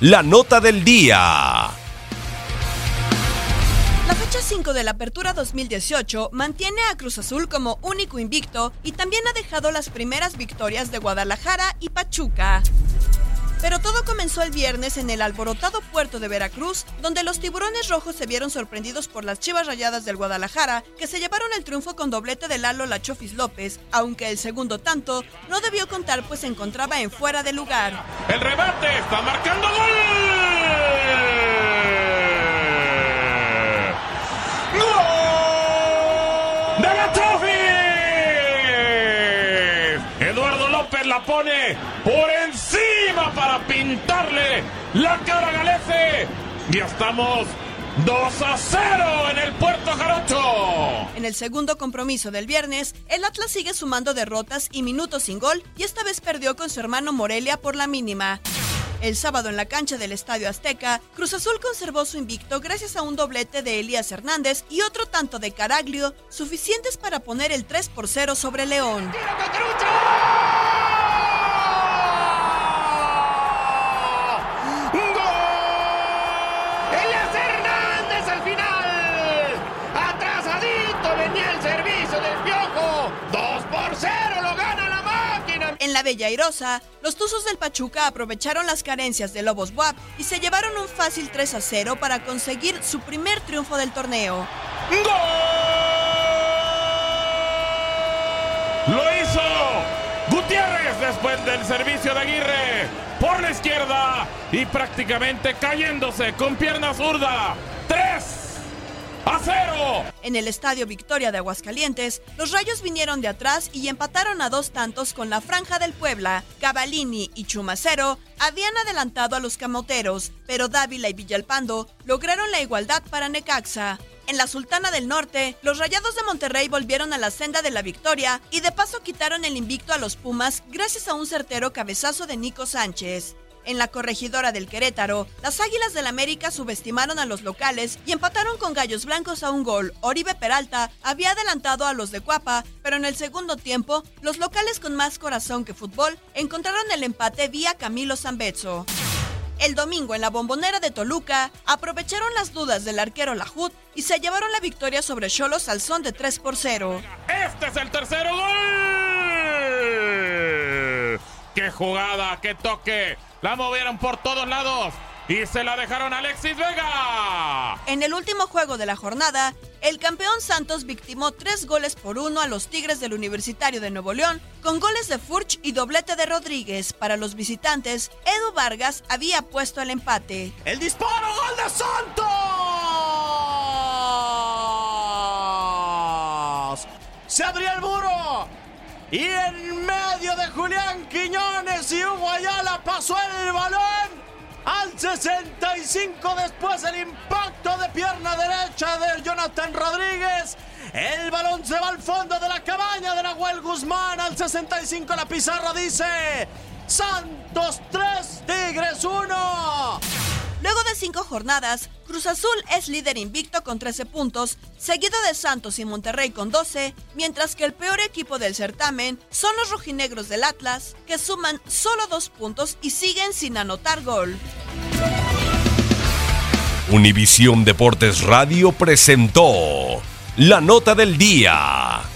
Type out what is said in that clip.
la nota del día. La fecha 5 de la Apertura 2018 mantiene a Cruz Azul como único invicto y también ha dejado las primeras victorias de Guadalajara y Pachuca. Comenzó el viernes en el alborotado puerto de Veracruz, donde los tiburones rojos se vieron sorprendidos por las chivas rayadas del Guadalajara, que se llevaron el triunfo con doblete de Lalo Lachofis López, aunque el segundo tanto no debió contar pues se encontraba en fuera de lugar. El rebate está marcando. ¡Gol! La pone por encima para pintarle la cara a Galece. Ya estamos 2 a 0 en el Puerto Jarocho. En el segundo compromiso del viernes, el Atlas sigue sumando derrotas y minutos sin gol y esta vez perdió con su hermano Morelia por la mínima. El sábado en la cancha del Estadio Azteca, Cruz Azul conservó su invicto gracias a un doblete de Elías Hernández y otro tanto de Caraglio, suficientes para poner el 3 por 0 sobre León. ¡Elías gana la máquina! En la Bella Airosa, los Tuzos del Pachuca aprovecharon las carencias de Lobos Buap y se llevaron un fácil 3 a 0 para conseguir su primer triunfo del torneo. Lo hizo Gutiérrez después del servicio de Aguirre por la izquierda y prácticamente cayéndose con pierna zurda. 3 a 0. En el Estadio Victoria de Aguascalientes, los Rayos vinieron de atrás y empataron a dos tantos con la Franja del Puebla. Cavalini y Chumacero habían adelantado a los camoteros, pero Dávila y Villalpando lograron la igualdad para Necaxa. En la Sultana del Norte, los Rayados de Monterrey volvieron a la senda de la victoria y de paso quitaron el invicto a los Pumas gracias a un certero cabezazo de Nico Sánchez. En la corregidora del Querétaro, las Águilas del América subestimaron a los locales y empataron con Gallos Blancos a un gol. Oribe Peralta había adelantado a los de Cuapa, pero en el segundo tiempo, los locales con más corazón que fútbol encontraron el empate vía Camilo Zambezzo. El domingo en la bombonera de Toluca, aprovecharon las dudas del arquero Lajut y se llevaron la victoria sobre Cholos al son de 3 por 0. Este es el tercero gol. ¡Qué jugada! ¡Qué toque! La movieron por todos lados y se la dejaron a Alexis Vega. En el último juego de la jornada, el campeón Santos victimó tres goles por uno a los Tigres del Universitario de Nuevo León, con goles de Furch y doblete de Rodríguez. Para los visitantes, Edu Vargas había puesto el empate. ¡El disparo! ¡Gol de Santos! Se abría el muro. Y en medio Julián Quiñones y Hugo Ayala pasó el balón. Al 65 después el impacto de pierna derecha de Jonathan Rodríguez. El balón se va al fondo de la cabaña de Nahuel Guzmán. Al 65 la pizarra dice Santos 3, Tigres 1. Luego de cinco jornadas, Cruz Azul es líder invicto con 13 puntos, seguido de Santos y Monterrey con 12, mientras que el peor equipo del certamen son los rojinegros del Atlas, que suman solo dos puntos y siguen sin anotar gol. Univisión Deportes Radio presentó la nota del día.